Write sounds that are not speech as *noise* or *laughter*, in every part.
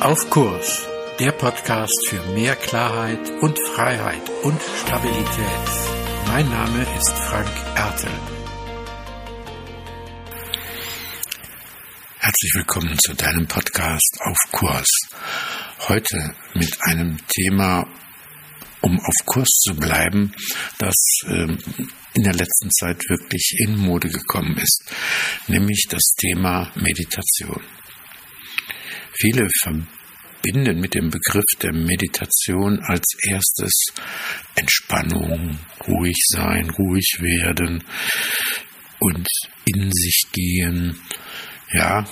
Auf Kurs, der Podcast für mehr Klarheit und Freiheit und Stabilität. Mein Name ist Frank Ertel. Herzlich willkommen zu deinem Podcast Auf Kurs. Heute mit einem Thema, um auf Kurs zu bleiben, das ähm, in der letzten Zeit wirklich in Mode gekommen ist, nämlich das Thema Meditation. Viele verbinden mit dem Begriff der Meditation als erstes Entspannung, ruhig sein, ruhig werden und in sich gehen. Ja,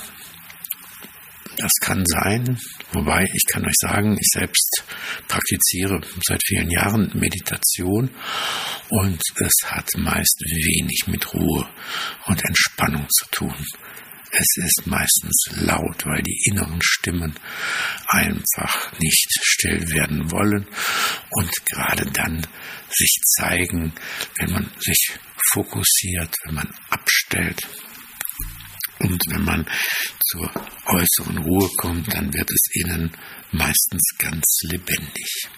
das kann sein, wobei ich kann euch sagen, ich selbst praktiziere seit vielen Jahren Meditation und es hat meist wenig mit Ruhe und Entspannung zu tun. Es ist meistens laut, weil die inneren Stimmen einfach nicht still werden wollen und gerade dann sich zeigen, wenn man sich fokussiert, wenn man abstellt. Und wenn man zur äußeren Ruhe kommt, dann wird es innen meistens ganz lebendig.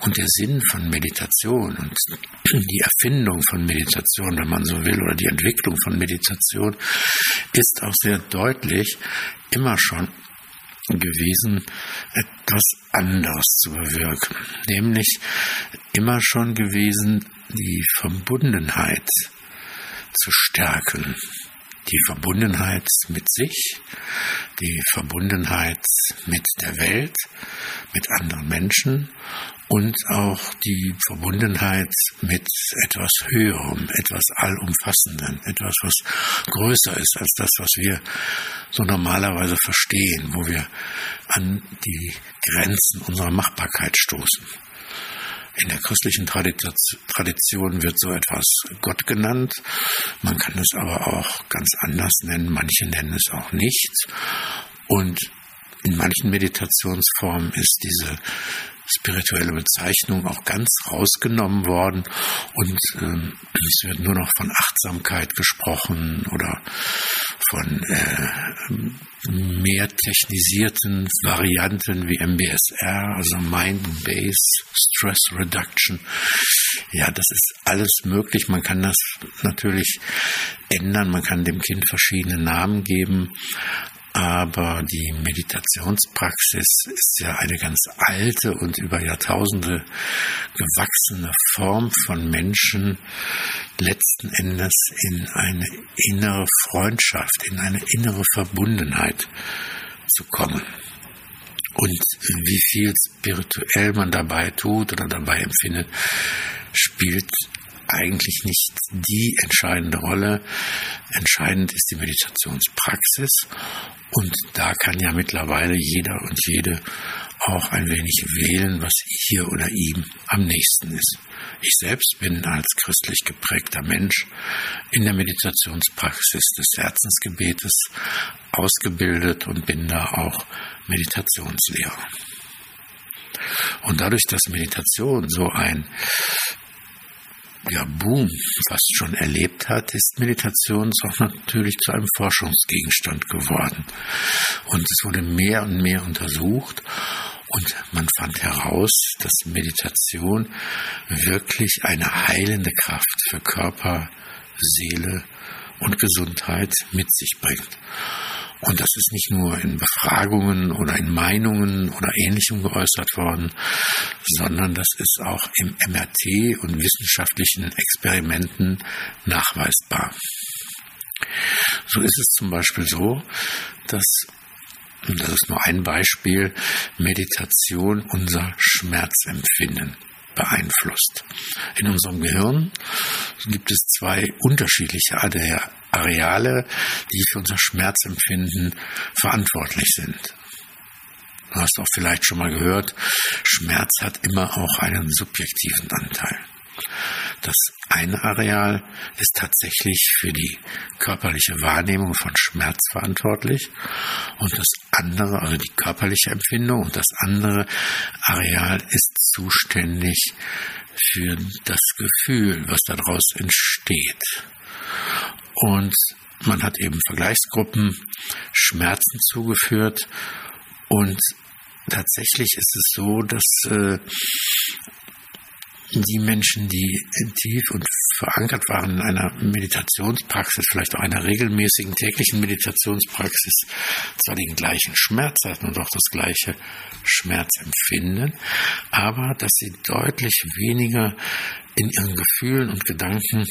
Und der Sinn von Meditation und die Erfindung von Meditation, wenn man so will, oder die Entwicklung von Meditation, ist auch sehr deutlich immer schon gewesen, etwas anderes zu bewirken. Nämlich immer schon gewesen, die Verbundenheit zu stärken. Die Verbundenheit mit sich, die Verbundenheit mit der Welt, mit anderen Menschen und auch die Verbundenheit mit etwas Höherem, etwas Allumfassendem, etwas, was größer ist als das, was wir so normalerweise verstehen, wo wir an die Grenzen unserer Machbarkeit stoßen. In der christlichen Tradition wird so etwas Gott genannt. Man kann es aber auch ganz anders nennen. Manche nennen es auch nicht. Und in manchen Meditationsformen ist diese spirituelle Bezeichnung auch ganz rausgenommen worden und äh, es wird nur noch von Achtsamkeit gesprochen oder von äh, mehr technisierten Varianten wie MBSR, also Mind-Based Stress Reduction. Ja, das ist alles möglich. Man kann das natürlich ändern. Man kann dem Kind verschiedene Namen geben. Aber die Meditationspraxis ist ja eine ganz alte und über Jahrtausende gewachsene Form von Menschen letzten Endes in eine innere Freundschaft, in eine innere Verbundenheit zu kommen. Und wie viel spirituell man dabei tut oder dabei empfindet, spielt eigentlich nicht die entscheidende Rolle. Entscheidend ist die Meditationspraxis und da kann ja mittlerweile jeder und jede auch ein wenig wählen, was ihr oder ihm am nächsten ist. Ich selbst bin als christlich geprägter Mensch in der Meditationspraxis des Herzensgebetes ausgebildet und bin da auch Meditationslehrer. Und dadurch, dass Meditation so ein Boom fast schon erlebt hat, ist Meditation auch natürlich zu einem Forschungsgegenstand geworden. Und es wurde mehr und mehr untersucht und man fand heraus, dass Meditation wirklich eine heilende Kraft für Körper, Seele und Gesundheit mit sich bringt. Und das ist nicht nur in Befragungen oder in Meinungen oder ähnlichem geäußert worden, sondern das ist auch im MRT und wissenschaftlichen Experimenten nachweisbar. So ist es zum Beispiel so, dass und das ist nur ein Beispiel, Meditation unser Schmerzempfinden beeinflusst. In unserem Gehirn gibt es zwei unterschiedliche Areale, die für unser Schmerzempfinden verantwortlich sind. Du hast auch vielleicht schon mal gehört, Schmerz hat immer auch einen subjektiven Anteil. Das eine Areal ist tatsächlich für die körperliche Wahrnehmung von Schmerz verantwortlich und das andere, also die körperliche Empfindung und das andere Areal ist zuständig für das Gefühl, was daraus entsteht. Und man hat eben Vergleichsgruppen Schmerzen zugeführt Und tatsächlich ist es so, dass äh, die Menschen, die tief und verankert waren in einer Meditationspraxis, vielleicht auch einer regelmäßigen täglichen Meditationspraxis, zwar den gleichen Schmerz hatten und auch das gleiche Schmerzempfinden, aber dass sie deutlich weniger in ihren Gefühlen und Gedanken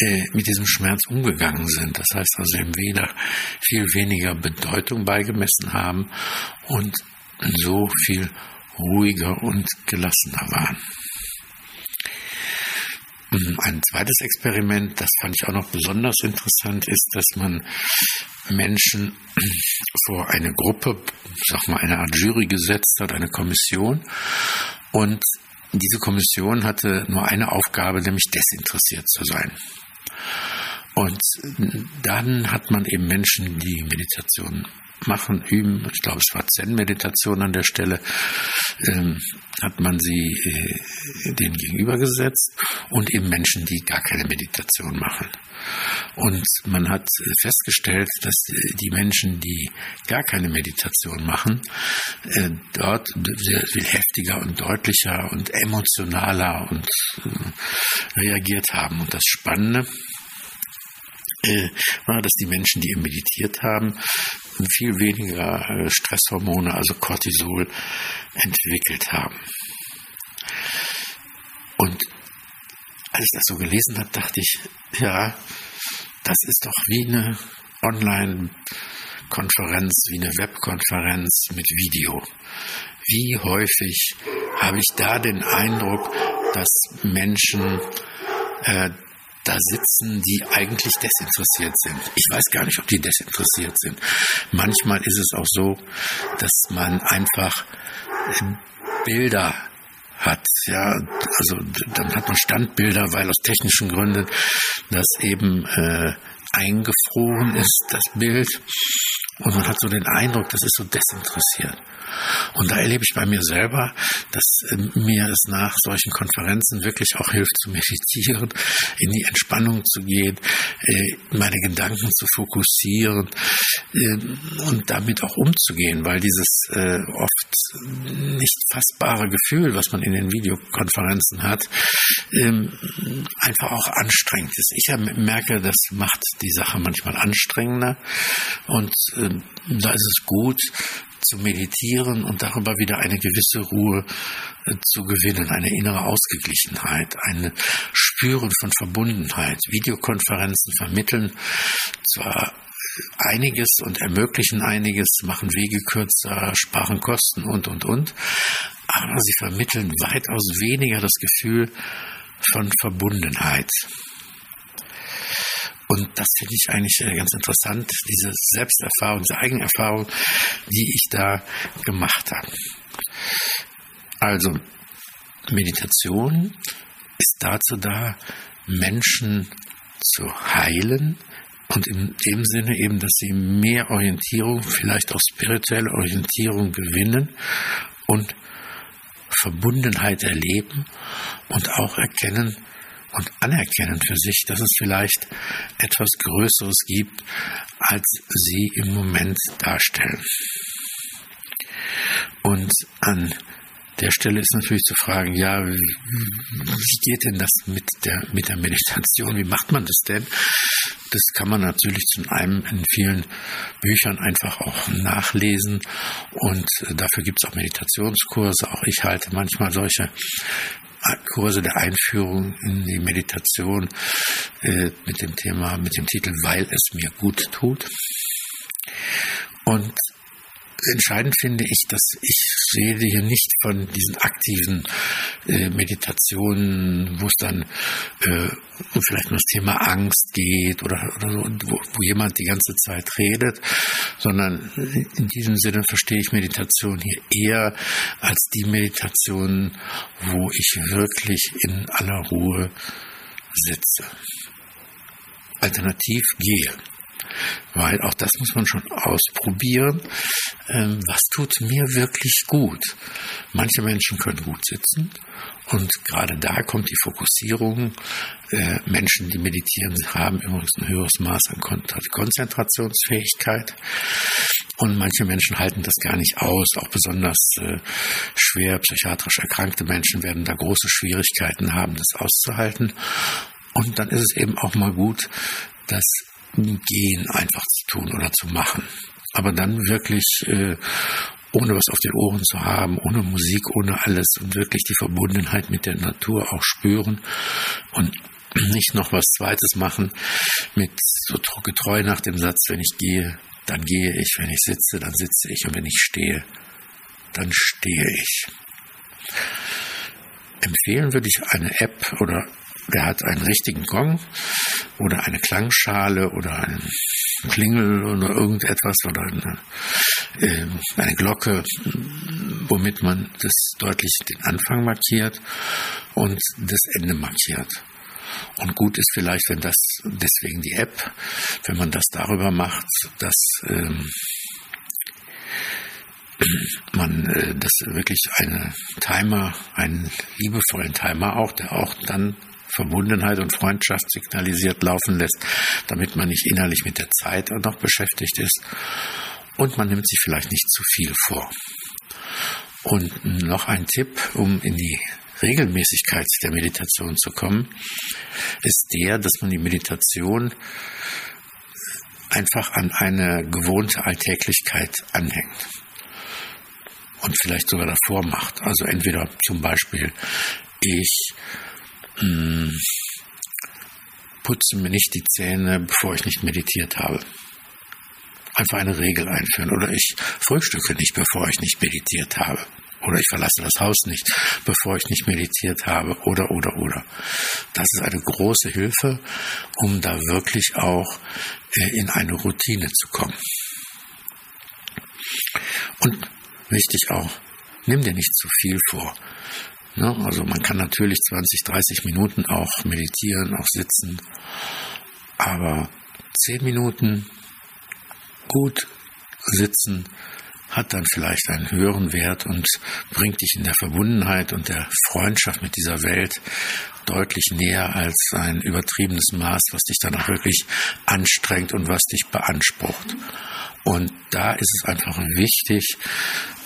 äh, mit diesem Schmerz umgegangen sind. Das heißt also dem Wähler viel weniger Bedeutung beigemessen haben und so viel ruhiger und gelassener waren. Ein zweites Experiment, das fand ich auch noch besonders interessant, ist, dass man Menschen *clears throat* vor eine Gruppe, sag mal eine Art Jury gesetzt hat, eine Kommission. Und diese Kommission hatte nur eine Aufgabe, nämlich desinteressiert zu sein. Und dann hat man eben Menschen, die Meditation machen, üben, ich glaube es war Zen-Meditation an der Stelle, ähm, hat man sie äh, denen gegenübergesetzt und eben Menschen, die gar keine Meditation machen. Und man hat festgestellt, dass die Menschen, die gar keine Meditation machen, äh, dort sehr viel heftiger und deutlicher und emotionaler und äh, reagiert haben. Und das Spannende äh, war, dass die Menschen, die meditiert haben, viel weniger äh, Stresshormone, also Cortisol, entwickelt haben. Und als ich das so gelesen habe, dachte ich, ja, das ist doch wie eine Online-Konferenz, wie eine Webkonferenz mit Video. Wie häufig habe ich da den Eindruck, dass Menschen äh, da sitzen, die eigentlich desinteressiert sind. Ich weiß gar nicht, ob die desinteressiert sind. Manchmal ist es auch so, dass man einfach Bilder hat, ja, also dann hat man Standbilder, weil aus technischen Gründen das eben äh, eingefroren ist, das Bild. Und man hat so den Eindruck, das ist so desinteressiert. Und da erlebe ich bei mir selber, dass äh, mir es nach solchen Konferenzen wirklich auch hilft zu meditieren, in die Entspannung zu gehen, äh, meine Gedanken zu fokussieren äh, und damit auch umzugehen, weil dieses oft nicht fassbare Gefühl, was man in den Videokonferenzen hat, ähm, einfach auch anstrengend ist. Ich merke, das macht die Sache manchmal anstrengender und da ist es gut, zu meditieren und darüber wieder eine gewisse Ruhe äh, zu gewinnen, eine innere Ausgeglichenheit, ein Spüren von Verbundenheit. Videokonferenzen vermitteln zwar einiges und ermöglichen einiges, machen Wege kürzer, sparen Kosten und, und, und, aber sie vermitteln weitaus weniger das Gefühl von Verbundenheit. Und das finde ich eigentlich äh, ganz interessant, diese Selbsterfahrung, diese Eigenerfahrung, die ich da gemacht habe. Also, Meditation ist dazu da, Menschen zu heilen und in dem Sinne eben, dass sie mehr Orientierung, vielleicht auch spirituelle Orientierung gewinnen und Verbundenheit erleben und auch erkennen, und anerkennen für sich, dass es vielleicht etwas Größeres gibt, als sie im Moment darstellen. Und an der Stelle ist natürlich zu fragen, ja, wie geht denn das mit der, mit der Meditation? Wie macht man das denn? Das kann man natürlich zum einen in vielen Büchern einfach auch nachlesen und dafür gibt es auch Meditationskurse. Auch ich halte manchmal solche Kurse der Einführung in die Meditation äh, mit dem Thema, mit dem Titel Weil es mir gut tut. Und entscheidend finde ich, dass ich rede hier nicht von diesen aktiven äh, Meditationen, wo es dann äh, vielleicht um das Thema Angst geht oder, oder so, wo, wo jemand die ganze Zeit redet, sondern in diesem Sinne verstehe ich Meditation hier eher als die Meditation, wo ich wirklich in aller Ruhe sitze. Alternativ gehe weil auch das muss man schon ausprobieren. Ähm, was tut mir wirklich gut? Manche Menschen können gut sitzen und gerade da kommt die Fokussierung. Äh, Menschen, die meditieren, haben übrigens ein höheres Maß an Konzentrationsfähigkeit. Und manche Menschen halten das gar nicht aus. Auch besonders äh, schwer psychiatrisch erkrankte Menschen werden da große Schwierigkeiten haben, das auszuhalten. Und dann ist es eben auch mal gut, das Gehen einfach zu tun oder zu machen. Aber dann wirklich äh, ohne was auf den Ohren zu haben, ohne Musik, ohne alles und wirklich die Verbundenheit mit der Natur auch spüren und *clears throat* nicht noch was Zweites machen mit so getreu nach dem Satz, wenn ich gehe, dann gehe ich, wenn ich sitze, dann sitze ich und wenn ich stehe, dann stehe ich. Empfehlen würde ich eine App oder der hat einen richtigen Gong oder eine Klangschale oder einen Klingel oder irgendetwas oder eine, äh, eine Glocke, womit man das deutlich den Anfang markiert und das Ende markiert. Und gut ist vielleicht, wenn das, deswegen die App, wenn man das darüber macht, dass ähm, man äh, das wirklich eine Timer, einen liebevollen Timer auch, der auch dann Verbundenheit und Freundschaft signalisiert laufen lässt, damit man nicht innerlich mit der Zeit noch beschäftigt ist. Und man nimmt sich vielleicht nicht zu viel vor. Und noch ein Tipp, um in die Regelmäßigkeit der Meditation zu kommen, ist der, dass man die Meditation einfach an eine gewohnte Alltäglichkeit anhängt und vielleicht sogar davor macht. Also entweder zum Beispiel ich hm, putze mir nicht die Zähne, bevor ich nicht meditiert habe. Einfach eine Regel einführen. Oder ich frühstücke nicht, bevor ich nicht meditiert habe. Oder ich verlasse das Haus nicht, bevor ich nicht meditiert habe. Oder, oder, oder. Das ist eine große Hilfe, um da wirklich auch äh, in eine Routine zu kommen. Und wichtig auch, nimm dir nicht zu viel vor. Ne? Also man kann natürlich 20, 30 Minuten auch meditieren, auch sitzen, aber 10 Minuten gut sitzen hat dann vielleicht einen höheren Wert und bringt dich in der Verbundenheit und der Freundschaft mit dieser Welt deutlich näher als ein übertriebenes Maß, was dich dann auch wirklich anstrengt und was dich beansprucht. Und da ist es einfach wichtig,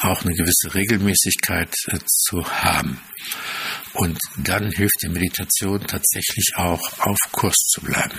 auch eine gewisse Regelmäßigkeit äh, zu haben. Und dann hilft die Meditation tatsächlich auch auf Kurs zu bleiben.